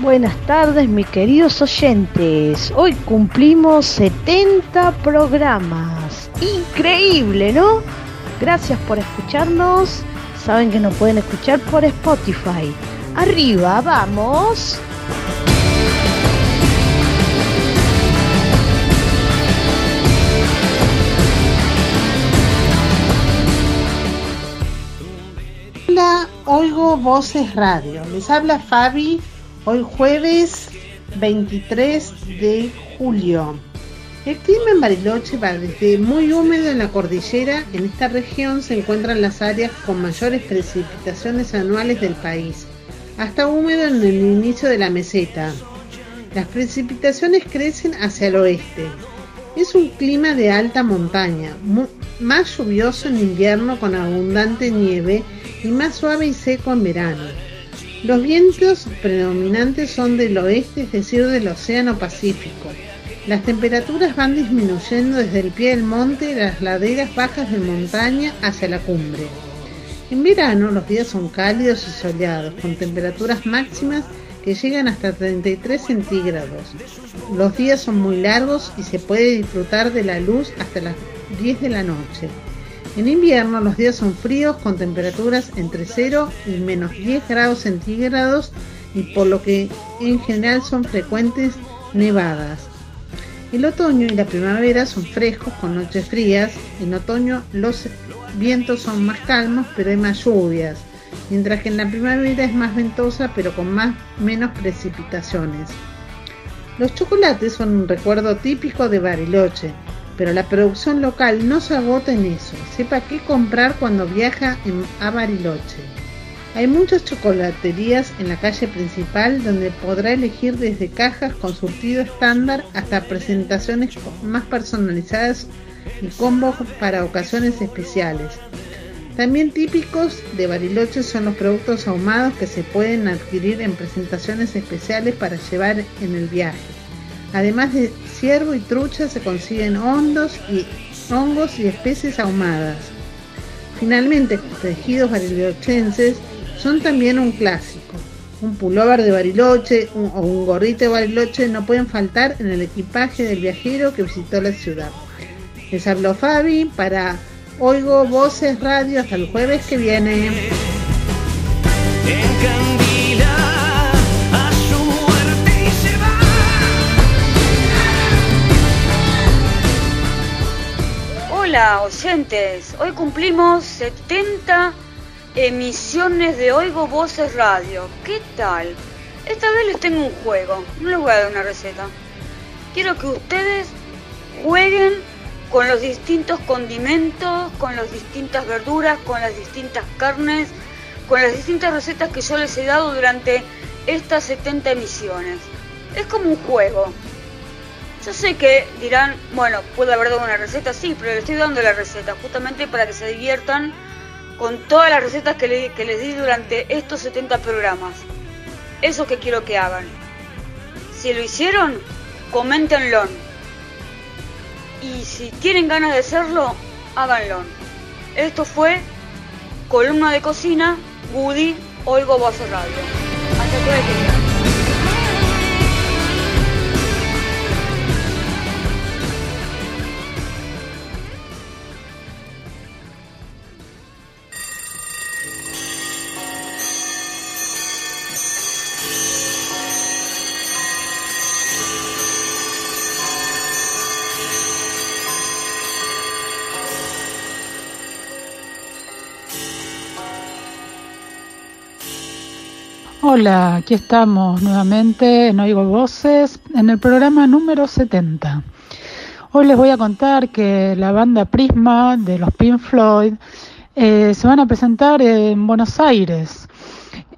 Buenas tardes, mis queridos oyentes. Hoy cumplimos 70 programas. Increíble, ¿no? Gracias por escucharnos. Saben que nos pueden escuchar por Spotify. Arriba, vamos. Hola, Oigo Voces Radio. Les habla Fabi. Hoy jueves 23 de julio. El clima en Bariloche va desde muy húmedo en la cordillera. En esta región se encuentran las áreas con mayores precipitaciones anuales del país, hasta húmedo en el inicio de la meseta. Las precipitaciones crecen hacia el oeste. Es un clima de alta montaña, más lluvioso en invierno con abundante nieve y más suave y seco en verano. Los vientos predominantes son del oeste, es decir, del Océano Pacífico. Las temperaturas van disminuyendo desde el pie del monte y las laderas bajas de montaña hacia la cumbre. En verano los días son cálidos y soleados, con temperaturas máximas que llegan hasta 33 centígrados. Los días son muy largos y se puede disfrutar de la luz hasta las 10 de la noche. En invierno los días son fríos con temperaturas entre 0 y menos 10 grados centígrados y por lo que en general son frecuentes nevadas. El otoño y la primavera son frescos con noches frías. En otoño los vientos son más calmos pero hay más lluvias, mientras que en la primavera es más ventosa pero con más menos precipitaciones. Los chocolates son un recuerdo típico de Bariloche, pero la producción local no se agota en eso. Sepa qué comprar cuando viaja en- a Bariloche. Hay muchas chocolaterías en la calle principal donde podrá elegir desde cajas con surtido estándar hasta presentaciones más personalizadas y combos para ocasiones especiales. También típicos de Bariloche son los productos ahumados que se pueden adquirir en presentaciones especiales para llevar en el viaje. Además de ciervo y trucha se consiguen hondos y hongos y especies ahumadas. Finalmente, los tejidos barilochenses son también un clásico. Un pullover de Bariloche o un gorrito de Bariloche no pueden faltar en el equipaje del viajero que visitó la ciudad. Les habló Fabi para Oigo Voces Radio hasta el jueves que viene. Hola, oyentes. Hoy cumplimos 70 emisiones de Oigo Voces Radio. ¿Qué tal? Esta vez les tengo un juego. No les voy a dar una receta. Quiero que ustedes jueguen con los distintos condimentos, con las distintas verduras, con las distintas carnes, con las distintas recetas que yo les he dado durante estas 70 emisiones. Es como un juego. Yo sé que dirán, bueno, puede haber dado una receta, sí, pero le estoy dando la receta justamente para que se diviertan con todas las recetas que, le- que les di durante estos 70 programas. Eso que quiero que hagan. Si lo hicieron, coméntenlo. Y si tienen ganas de hacerlo, háganlo. Esto fue Columna de Cocina, Woody, Oigo Voces Radio. Hasta que Hola, aquí estamos nuevamente en Oigo Voces en el programa número 70. Hoy les voy a contar que la banda Prisma de los Pink Floyd eh, se van a presentar en Buenos Aires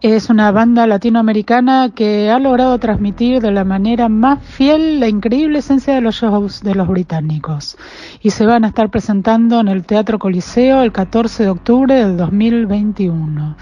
es una banda latinoamericana que ha logrado transmitir de la manera más fiel la increíble esencia de los shows de los británicos y se van a estar presentando en el Teatro Coliseo el 14 de octubre del 2021.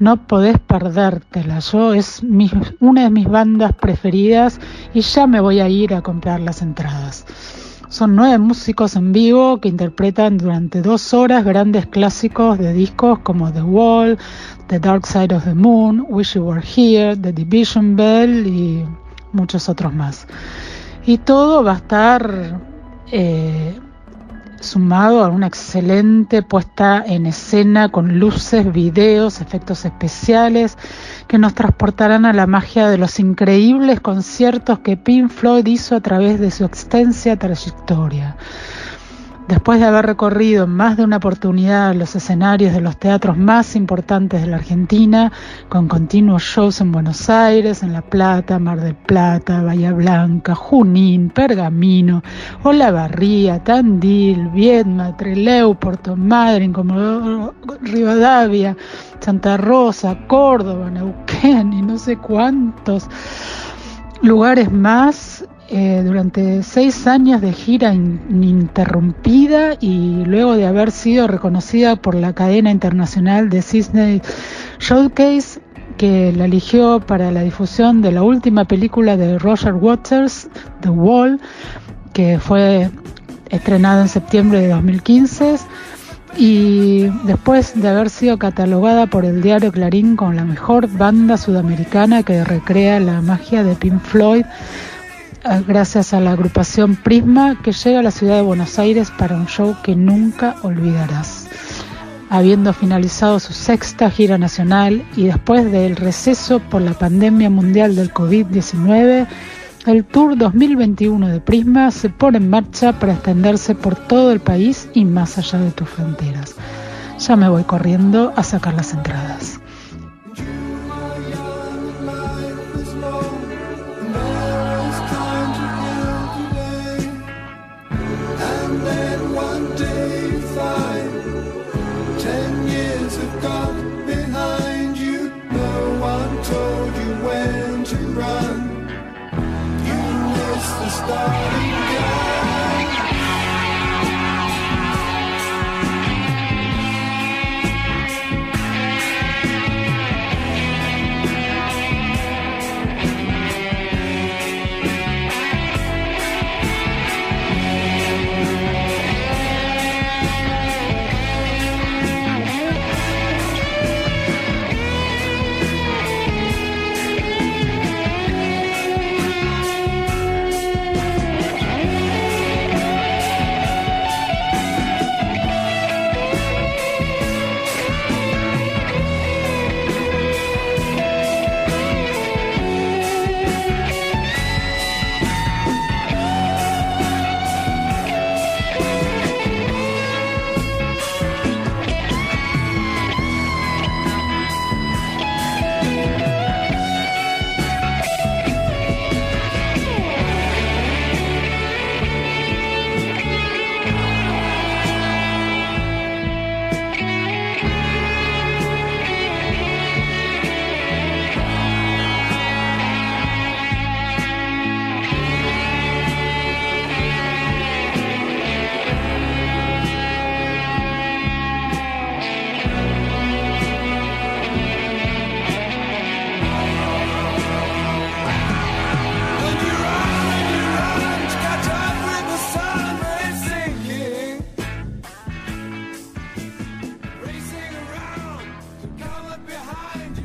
No podés perdértela, yo es una de mis bandas preferidas y ya me voy a ir a comprar las entradas. Son nueve músicos en vivo que interpretan durante dos horas grandes clásicos de discos como The Wall, The Dark Side of the Moon, Wish You Were Here, The Division Bell y muchos otros más. Y todo va a estar eh, sumado a una excelente puesta en escena con luces, videos, efectos especiales que nos transportarán a la magia de los increíbles conciertos que Pink Floyd hizo a través de su extensa trayectoria. Después de haber recorrido más de una oportunidad los escenarios de los teatros más importantes de la Argentina, con continuos shows en Buenos Aires, en La Plata, Mar del Plata, Bahía Blanca, Junín, Pergamino, Olavarría, Tandil, Viedma, Trelew, Puerto Madryn, Comodoro Rivadavia, Santa Rosa, Córdoba, Neuquén y no sé cuántos lugares más eh, durante seis años de gira in- ininterrumpida y luego de haber sido reconocida por la cadena internacional de Disney Showcase que la eligió para la difusión de la última película de Roger Waters, The Wall, que fue estrenada en septiembre de 2015 y después de haber sido catalogada por el diario Clarín como la mejor banda sudamericana que recrea la magia de Pink Floyd, gracias a la agrupación Prisma que llega a la ciudad de Buenos Aires para un show que nunca olvidarás. Habiendo finalizado su sexta gira nacional y después del receso por la pandemia mundial del COVID-19, el Tour 2021 de Prisma se pone en marcha para extenderse por todo el país y más allá de tus fronteras. Ya me voy corriendo a sacar las entradas.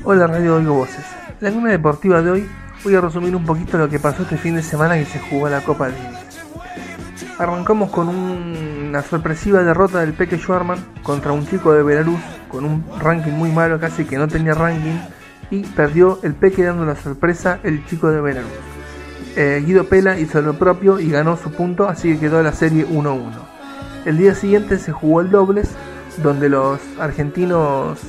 Hola Radio Oigo Voces. La luna deportiva de hoy voy a resumir un poquito lo que pasó este fin de semana que se jugó la Copa Davis. Arrancamos con un- una sorpresiva derrota del Peque Schwarman contra un chico de Belarus con un ranking muy malo, casi que no tenía ranking, y perdió el Peque dando la sorpresa el chico de Belarus. Eh, Guido Pela hizo lo propio y ganó su punto, así que quedó la serie 1-1. El día siguiente se jugó el dobles, donde los argentinos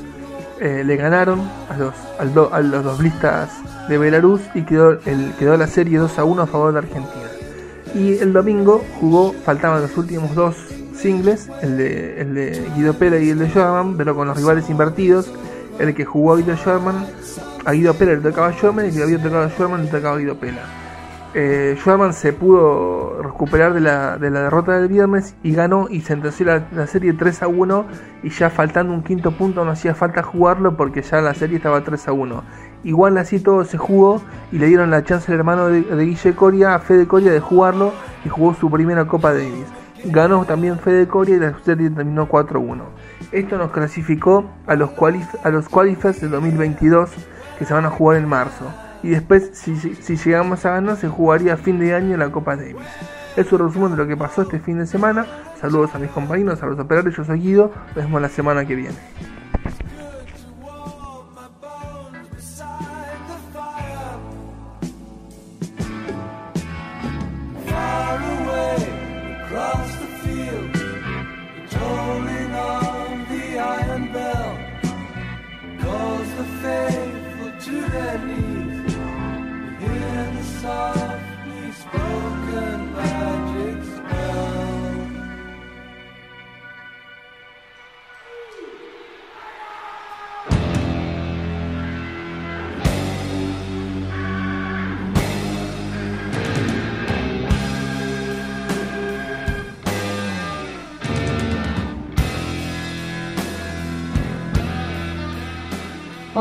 eh, le ganaron a los, al do- a los doblistas de Belarus y quedó, el, quedó la serie 2 a 1 a favor de Argentina. Y el domingo jugó, faltaban los últimos dos singles, el de, el de Guido Pela y el de Jordan, pero con los rivales invertidos. el que jugó a Guido Sherman, a Guido Pela le tocaba a y el que había tocado a Sherman le tocaba Guido Pela. Eh, se pudo recuperar de la, de la derrota del viernes y ganó y sentenció la, la serie 3 a 1 y ya faltando un quinto punto no hacía falta jugarlo porque ya la serie estaba 3 a 1. Igual así todo se jugó y le dieron la chance al hermano de, de Guille Coria, a Fede Coria, de jugarlo y jugó su primera Copa Davis. Ganó también Fede Coria y la serie terminó 4-1. Esto nos clasificó a los, a qualifiers de 2022 que se van a jugar en marzo. Y después, si, si, llegamos a ganar, se jugaría a fin de año la Copa Davis. Es un resumen de lo que pasó este fin de semana. Saludos a mis compañeros, a los operarios. Yo soy Guido. Nos vemos la semana que viene.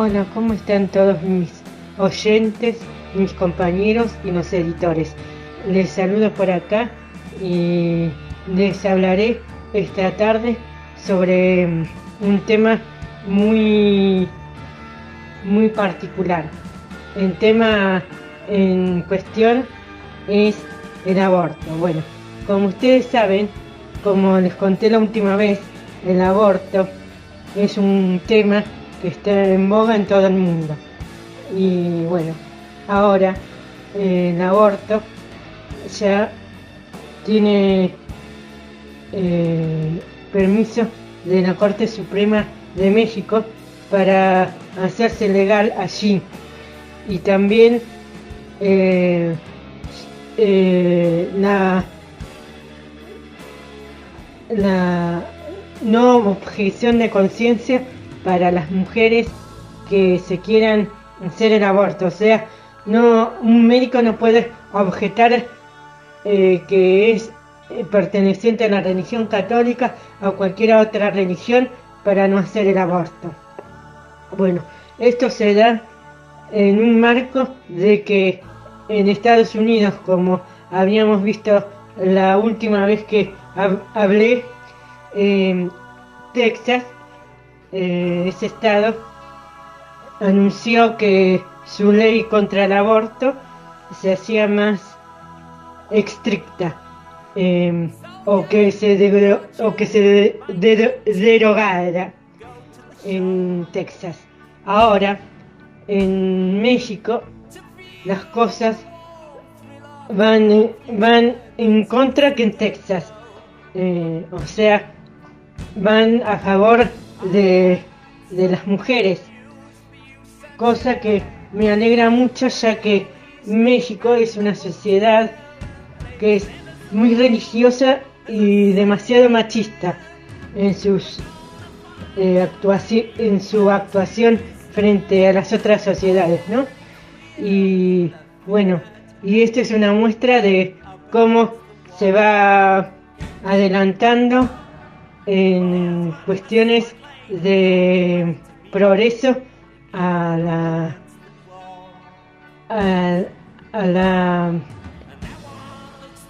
Hola, ¿cómo están todos mis oyentes, mis compañeros y los editores? Les saludo por acá y les hablaré esta tarde sobre mm, un tema muy muy particular. El tema en cuestión es el aborto. Bueno, como ustedes saben, como les conté la última vez, el aborto es un tema está en boga en todo el mundo. Y bueno, ahora el aborto ya tiene eh, permiso de la Corte Suprema de México para hacerse legal allí. Y también eh, eh, la, la no objeción de conciencia para las mujeres que se quieran hacer el aborto. O sea, no un médico no puede objetar eh, que es eh, perteneciente a la religión católica o cualquier otra religión para no hacer el aborto. Bueno, esto se da en un marco de que en Estados Unidos, como habíamos visto la última vez que hab- hablé, eh, Texas, eh, ese estado, anunció que su ley contra el aborto se hacía más estricta eh, o que se, o que se de- de- derogara en Texas. Ahora, en México, las cosas van, van en contra que en Texas. Eh, o sea, van a favor de, de las mujeres. Cosa que me alegra mucho ya que México es una sociedad que es muy religiosa y demasiado machista en sus eh, en su actuación frente a las otras sociedades, ¿no? Y bueno, y esta es una muestra de cómo se va adelantando en cuestiones de progreso a la a, a la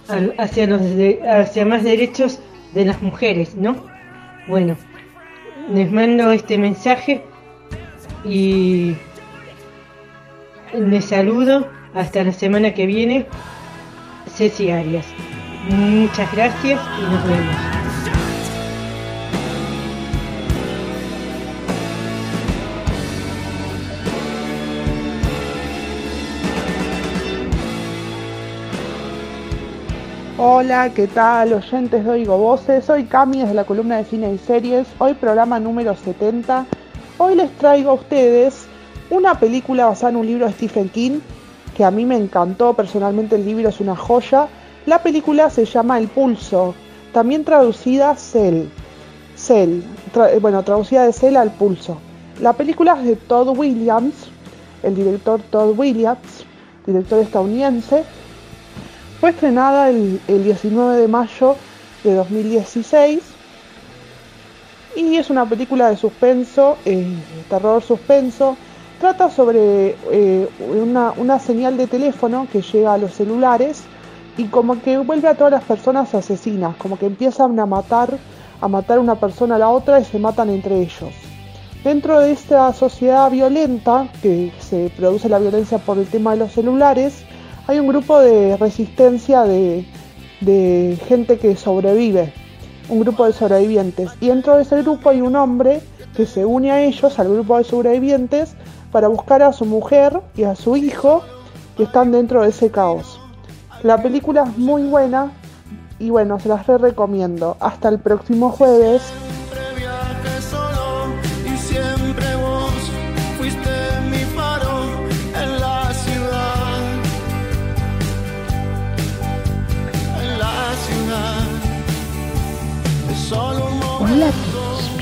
al- hacia los de- hacia más derechos de las mujeres, ¿no? Bueno, les mando este mensaje y les saludo hasta la semana que viene, Ceci Arias. Muchas gracias y nos vemos. Hola, ¿qué tal? Oyentes de Oigo Voces. Soy Cami desde la columna de cine y series. Hoy programa número 70. Hoy les traigo a ustedes una película basada en un libro de Stephen King que a mí me encantó. Personalmente el libro es una joya. La película se llama El Pulso, también traducida Cell. Cell, eh, bueno, traducida de Cell al Pulso. La película es de Todd Williams, el director Todd Williams, director estadounidense. Fue estrenada el, el 19 de mayo de 2016 y es una película de suspenso, eh, terror suspenso. Trata sobre eh, una, una señal de teléfono que llega a los celulares y como que vuelve a todas las personas asesinas, como que empiezan a matar, a matar una persona a la otra y se matan entre ellos. Dentro de esta sociedad violenta, que se produce la violencia por el tema de los celulares, hay un grupo de resistencia de, de gente que sobrevive, un grupo de sobrevivientes. Y dentro de ese grupo hay un hombre que se une a ellos, al grupo de sobrevivientes, para buscar a su mujer y a su hijo que están dentro de ese caos. La película es muy buena y bueno, se las re recomiendo. Hasta el próximo jueves.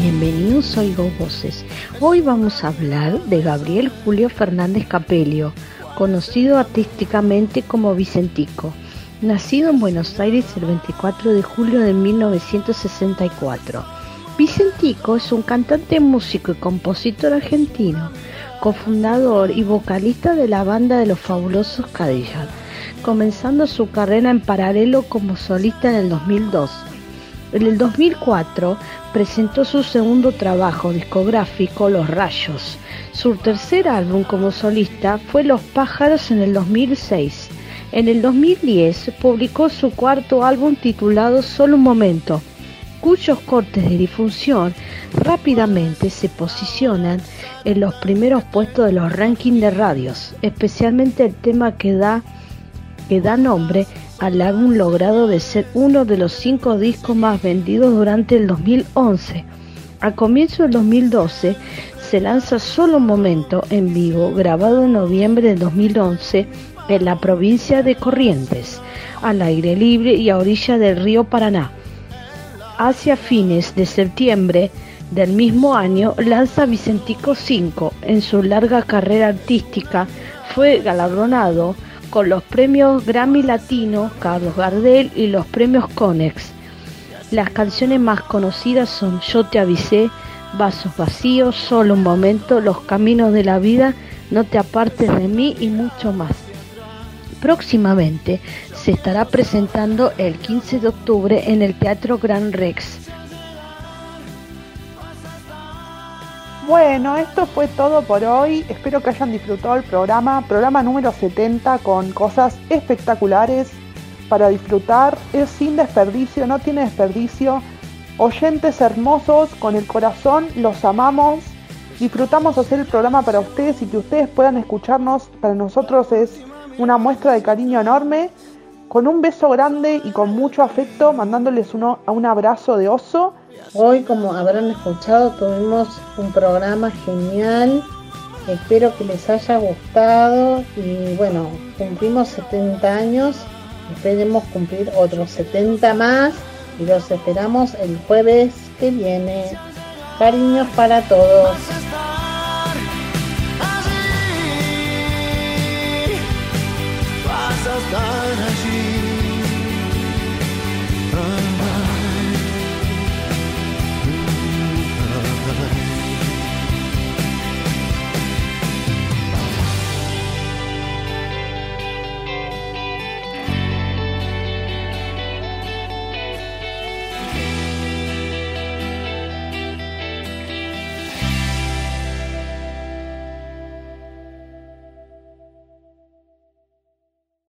Bienvenidos a Oigo Voces. Hoy vamos a hablar de Gabriel Julio Fernández Capelio, conocido artísticamente como Vicentico. Nacido en Buenos Aires el 24 de julio de 1964. Vicentico es un cantante, músico y compositor argentino, cofundador y vocalista de la banda de los fabulosos Cadillac, comenzando su carrera en paralelo como solista en el 2002. En el 2004 presentó su segundo trabajo discográfico Los Rayos. Su tercer álbum como solista fue Los Pájaros en el 2006. En el 2010 publicó su cuarto álbum titulado Solo un Momento, cuyos cortes de difusión rápidamente se posicionan en los primeros puestos de los rankings de radios, especialmente el tema que da, que da nombre al álbum logrado de ser uno de los cinco discos más vendidos durante el 2011. A comienzo del 2012 se lanza Solo un Momento en vivo, grabado en noviembre del 2011 en la provincia de Corrientes, al aire libre y a orilla del río Paraná. Hacia fines de septiembre del mismo año lanza Vicentico 5. En su larga carrera artística fue galardonado con los premios Grammy Latino, Carlos Gardel y los premios Conex. Las canciones más conocidas son Yo te avisé, Vasos vacíos, Solo un momento, Los caminos de la vida, No te apartes de mí y mucho más. Próximamente se estará presentando el 15 de octubre en el Teatro Gran Rex. Bueno, esto fue todo por hoy. Espero que hayan disfrutado el programa, programa número 70 con cosas espectaculares para disfrutar. Es sin desperdicio, no tiene desperdicio. Oyentes hermosos, con el corazón, los amamos. Disfrutamos hacer el programa para ustedes y que ustedes puedan escucharnos. Para nosotros es una muestra de cariño enorme. Con un beso grande y con mucho afecto, mandándoles uno, un abrazo de oso. Hoy, como habrán escuchado, tuvimos un programa genial. Espero que les haya gustado y bueno, cumplimos 70 años. Esperemos cumplir otros 70 más y los esperamos el jueves que viene. Cariños para todos.